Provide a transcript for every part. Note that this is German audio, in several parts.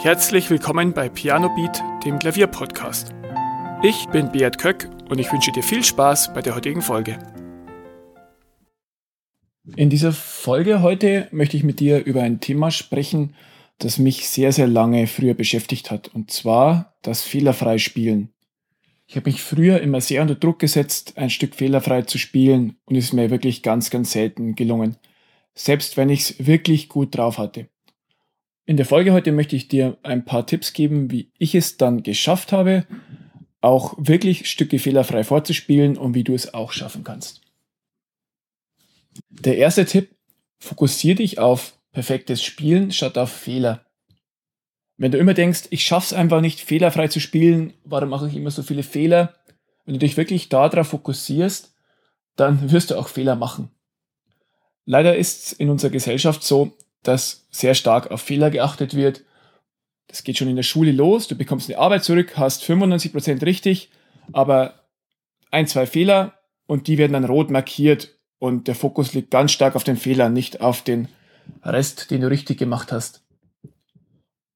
Herzlich willkommen bei Piano Beat, dem Klavierpodcast. Ich bin Beat Köck und ich wünsche dir viel Spaß bei der heutigen Folge. In dieser Folge heute möchte ich mit dir über ein Thema sprechen, das mich sehr, sehr lange früher beschäftigt hat, und zwar das fehlerfrei Spielen. Ich habe mich früher immer sehr unter Druck gesetzt, ein Stück fehlerfrei zu spielen und es ist mir wirklich ganz, ganz selten gelungen. Selbst wenn ich es wirklich gut drauf hatte. In der Folge heute möchte ich dir ein paar Tipps geben, wie ich es dann geschafft habe, auch wirklich Stücke fehlerfrei vorzuspielen und wie du es auch schaffen kannst. Der erste Tipp, fokussiere dich auf perfektes Spielen statt auf Fehler. Wenn du immer denkst, ich schaff's einfach nicht fehlerfrei zu spielen, warum mache ich immer so viele Fehler? Wenn du dich wirklich darauf fokussierst, dann wirst du auch Fehler machen. Leider ist es in unserer Gesellschaft so, dass sehr stark auf Fehler geachtet wird. Das geht schon in der Schule los. Du bekommst eine Arbeit zurück, hast 95% richtig, aber ein, zwei Fehler und die werden dann rot markiert und der Fokus liegt ganz stark auf den Fehlern, nicht auf den Rest, den du richtig gemacht hast.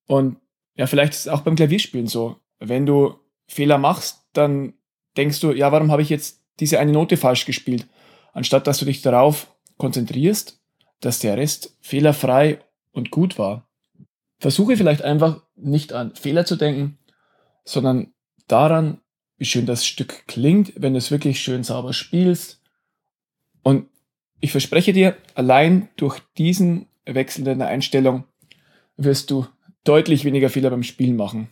Und ja, vielleicht ist es auch beim Klavierspielen so. Wenn du Fehler machst, dann denkst du, ja, warum habe ich jetzt diese eine Note falsch gespielt? Anstatt dass du dich darauf konzentrierst dass der Rest fehlerfrei und gut war. Versuche vielleicht einfach nicht an Fehler zu denken, sondern daran, wie schön das Stück klingt, wenn du es wirklich schön sauber spielst. Und ich verspreche dir, allein durch diesen Wechsel deiner Einstellung wirst du deutlich weniger Fehler beim Spielen machen.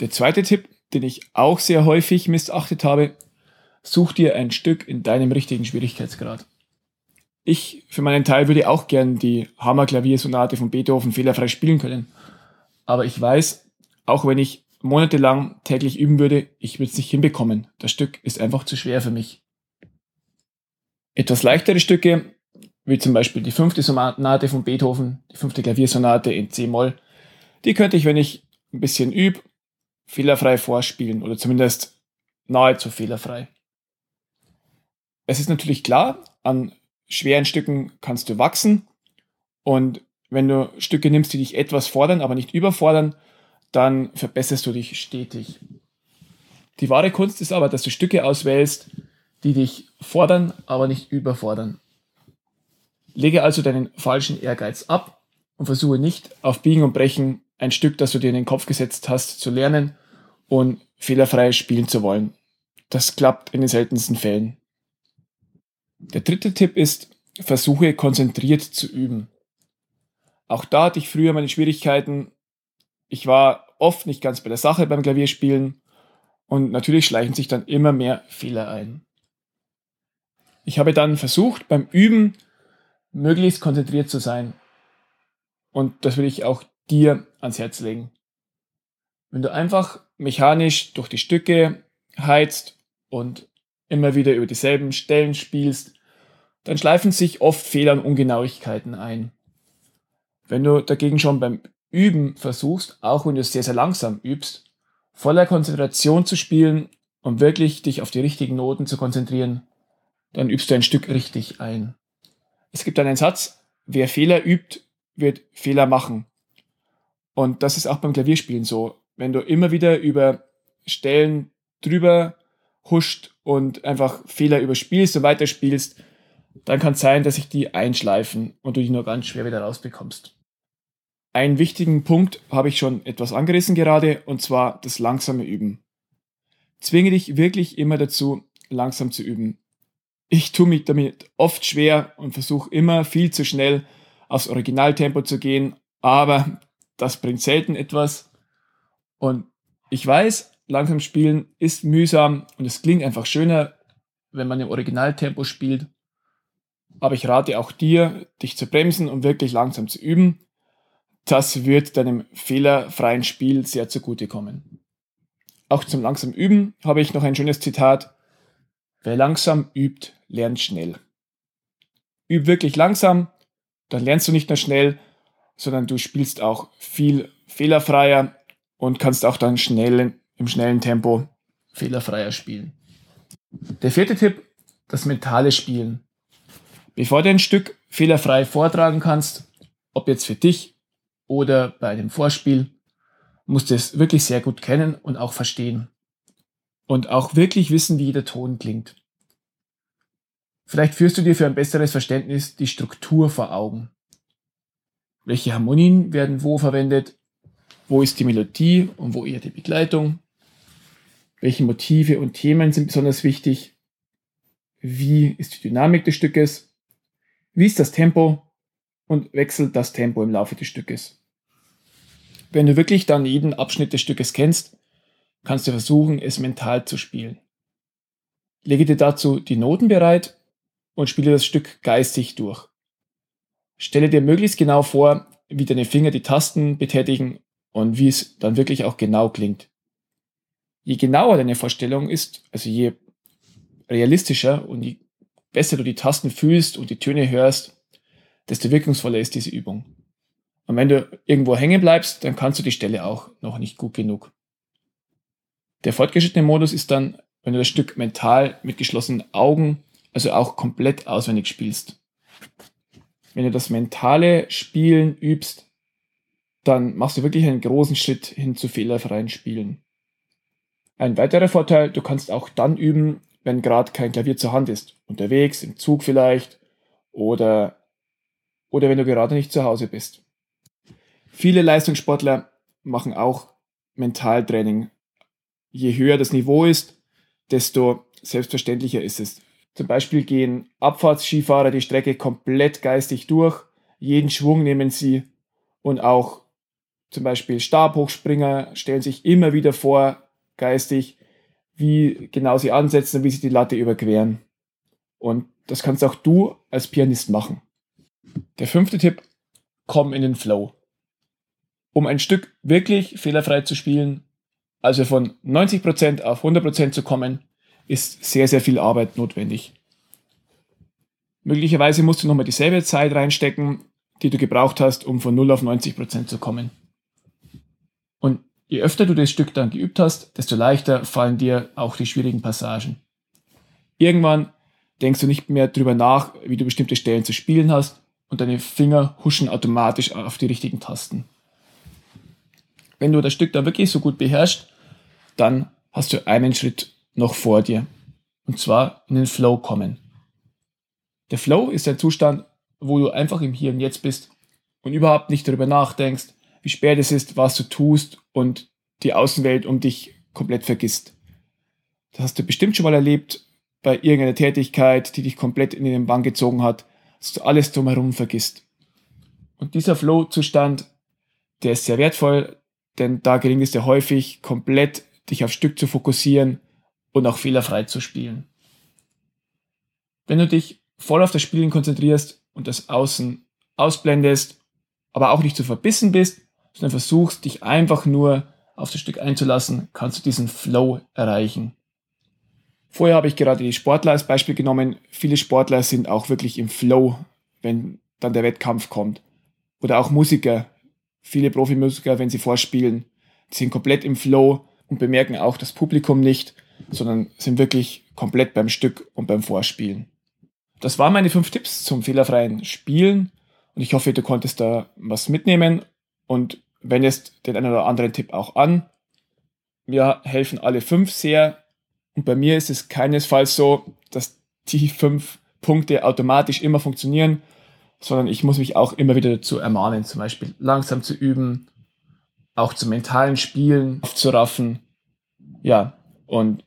Der zweite Tipp, den ich auch sehr häufig missachtet habe, such dir ein Stück in deinem richtigen Schwierigkeitsgrad. Ich für meinen Teil würde auch gern die Hammerklaviersonate von Beethoven fehlerfrei spielen können. Aber ich weiß, auch wenn ich monatelang täglich üben würde, ich würde es nicht hinbekommen. Das Stück ist einfach zu schwer für mich. Etwas leichtere Stücke, wie zum Beispiel die fünfte Sonate von Beethoven, die fünfte Klaviersonate in C-Moll, die könnte ich, wenn ich ein bisschen übe, fehlerfrei vorspielen oder zumindest nahezu fehlerfrei. Es ist natürlich klar, an schweren Stücken kannst du wachsen. Und wenn du Stücke nimmst, die dich etwas fordern, aber nicht überfordern, dann verbesserst du dich stetig. Die wahre Kunst ist aber, dass du Stücke auswählst, die dich fordern, aber nicht überfordern. Lege also deinen falschen Ehrgeiz ab und versuche nicht auf Biegen und Brechen ein Stück, das du dir in den Kopf gesetzt hast, zu lernen und fehlerfrei spielen zu wollen. Das klappt in den seltensten Fällen. Der dritte Tipp ist, versuche konzentriert zu üben. Auch da hatte ich früher meine Schwierigkeiten. Ich war oft nicht ganz bei der Sache beim Klavierspielen und natürlich schleichen sich dann immer mehr Fehler ein. Ich habe dann versucht, beim Üben möglichst konzentriert zu sein. Und das will ich auch dir ans Herz legen. Wenn du einfach mechanisch durch die Stücke heizt und immer wieder über dieselben Stellen spielst, dann schleifen sich oft Fehler und Ungenauigkeiten ein. Wenn du dagegen schon beim Üben versuchst, auch wenn du sehr, sehr langsam übst, voller Konzentration zu spielen und wirklich dich auf die richtigen Noten zu konzentrieren, dann übst du ein Stück richtig ein. Es gibt einen Satz, wer Fehler übt, wird Fehler machen. Und das ist auch beim Klavierspielen so. Wenn du immer wieder über Stellen drüber huscht und einfach Fehler überspielst und weiterspielst, dann kann es sein, dass sich die einschleifen und du die nur ganz schwer wieder rausbekommst. Einen wichtigen Punkt habe ich schon etwas angerissen gerade, und zwar das langsame Üben. Zwinge dich wirklich immer dazu, langsam zu üben. Ich tue mich damit oft schwer und versuche immer viel zu schnell aufs Originaltempo zu gehen, aber das bringt selten etwas. Und ich weiß, langsam spielen ist mühsam und es klingt einfach schöner, wenn man im Originaltempo spielt. Aber ich rate auch dir, dich zu bremsen und wirklich langsam zu üben. Das wird deinem fehlerfreien Spiel sehr zugutekommen. Auch zum langsamen Üben habe ich noch ein schönes Zitat. Wer langsam übt, lernt schnell. Üb wirklich langsam, dann lernst du nicht nur schnell, sondern du spielst auch viel fehlerfreier und kannst auch dann schnell im schnellen Tempo fehlerfreier spielen. Der vierte Tipp, das mentale Spielen. Bevor du ein Stück fehlerfrei vortragen kannst, ob jetzt für dich oder bei dem Vorspiel, musst du es wirklich sehr gut kennen und auch verstehen. Und auch wirklich wissen, wie jeder Ton klingt. Vielleicht führst du dir für ein besseres Verständnis die Struktur vor Augen. Welche Harmonien werden wo verwendet? Wo ist die Melodie und wo eher die Begleitung? Welche Motive und Themen sind besonders wichtig? Wie ist die Dynamik des Stückes? Wie ist das Tempo? Und wechselt das Tempo im Laufe des Stückes? Wenn du wirklich dann jeden Abschnitt des Stückes kennst, kannst du versuchen, es mental zu spielen. Lege dir dazu die Noten bereit und spiele das Stück geistig durch. Stelle dir möglichst genau vor, wie deine Finger die Tasten betätigen und wie es dann wirklich auch genau klingt. Je genauer deine Vorstellung ist, also je realistischer und je besser du die Tasten fühlst und die Töne hörst, desto wirkungsvoller ist diese Übung. Und wenn du irgendwo hängen bleibst, dann kannst du die Stelle auch noch nicht gut genug. Der fortgeschrittene Modus ist dann, wenn du das Stück mental mit geschlossenen Augen, also auch komplett auswendig spielst. Wenn du das mentale Spielen übst, dann machst du wirklich einen großen Schritt hin zu fehlerfreien Spielen. Ein weiterer Vorteil, du kannst auch dann üben, wenn gerade kein Klavier zur Hand ist. Unterwegs, im Zug vielleicht oder, oder wenn du gerade nicht zu Hause bist. Viele Leistungssportler machen auch Mentaltraining. Je höher das Niveau ist, desto selbstverständlicher ist es. Zum Beispiel gehen Abfahrtsskifahrer die Strecke komplett geistig durch, jeden Schwung nehmen sie und auch zum Beispiel Stabhochspringer stellen sich immer wieder vor, geistig, wie genau sie ansetzen und wie sie die Latte überqueren. Und das kannst auch du als Pianist machen. Der fünfte Tipp, komm in den Flow. Um ein Stück wirklich fehlerfrei zu spielen, also von 90% auf 100% zu kommen, ist sehr, sehr viel Arbeit notwendig. Möglicherweise musst du nochmal dieselbe Zeit reinstecken, die du gebraucht hast, um von 0 auf 90% zu kommen. Je öfter du das Stück dann geübt hast, desto leichter fallen dir auch die schwierigen Passagen. Irgendwann denkst du nicht mehr drüber nach, wie du bestimmte Stellen zu spielen hast und deine Finger huschen automatisch auf die richtigen Tasten. Wenn du das Stück dann wirklich so gut beherrschst, dann hast du einen Schritt noch vor dir. Und zwar in den Flow kommen. Der Flow ist ein Zustand, wo du einfach im Hier und Jetzt bist und überhaupt nicht darüber nachdenkst, wie spät es ist, was du tust und die Außenwelt um dich komplett vergisst. Das hast du bestimmt schon mal erlebt bei irgendeiner Tätigkeit, die dich komplett in den Bann gezogen hat, dass du alles drumherum vergisst. Und dieser Flow-Zustand, der ist sehr wertvoll, denn da gelingt es dir häufig, komplett dich auf Stück zu fokussieren und auch fehlerfrei zu spielen. Wenn du dich voll auf das Spielen konzentrierst und das Außen ausblendest, aber auch nicht zu verbissen bist, sondern versuchst, dich einfach nur auf das Stück einzulassen, kannst du diesen Flow erreichen. Vorher habe ich gerade die Sportler als Beispiel genommen. Viele Sportler sind auch wirklich im Flow, wenn dann der Wettkampf kommt. Oder auch Musiker. Viele Profimusiker, wenn sie vorspielen, sind komplett im Flow und bemerken auch das Publikum nicht, sondern sind wirklich komplett beim Stück und beim Vorspielen. Das waren meine fünf Tipps zum fehlerfreien Spielen und ich hoffe, du konntest da was mitnehmen und wendest den einen oder anderen Tipp auch an. Mir helfen alle fünf sehr und bei mir ist es keinesfalls so, dass die fünf Punkte automatisch immer funktionieren, sondern ich muss mich auch immer wieder dazu ermahnen, zum Beispiel langsam zu üben, auch zum mentalen Spielen aufzuraffen. Ja, und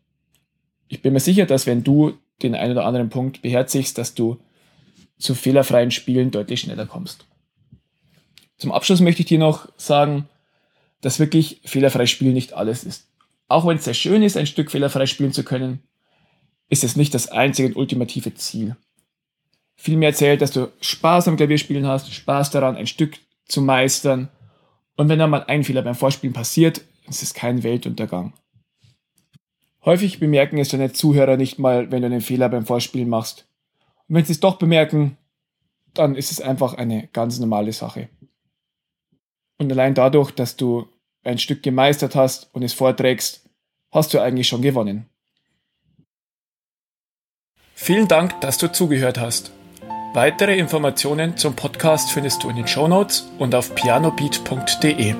ich bin mir sicher, dass wenn du den einen oder anderen Punkt beherzigst, dass du zu fehlerfreien Spielen deutlich schneller kommst. Zum Abschluss möchte ich dir noch sagen, dass wirklich fehlerfrei Spielen nicht alles ist. Auch wenn es sehr schön ist, ein Stück fehlerfrei spielen zu können, ist es nicht das einzige und ultimative Ziel. Vielmehr zählt, dass du Spaß am Klavierspielen hast, Spaß daran, ein Stück zu meistern. Und wenn dann mal ein Fehler beim Vorspielen passiert, ist es kein Weltuntergang. Häufig bemerken es deine Zuhörer nicht mal, wenn du einen Fehler beim Vorspielen machst. Und wenn sie es doch bemerken, dann ist es einfach eine ganz normale Sache. Und allein dadurch, dass du ein Stück gemeistert hast und es vorträgst, hast du eigentlich schon gewonnen. Vielen Dank, dass du zugehört hast. Weitere Informationen zum Podcast findest du in den Shownotes und auf pianobeat.de.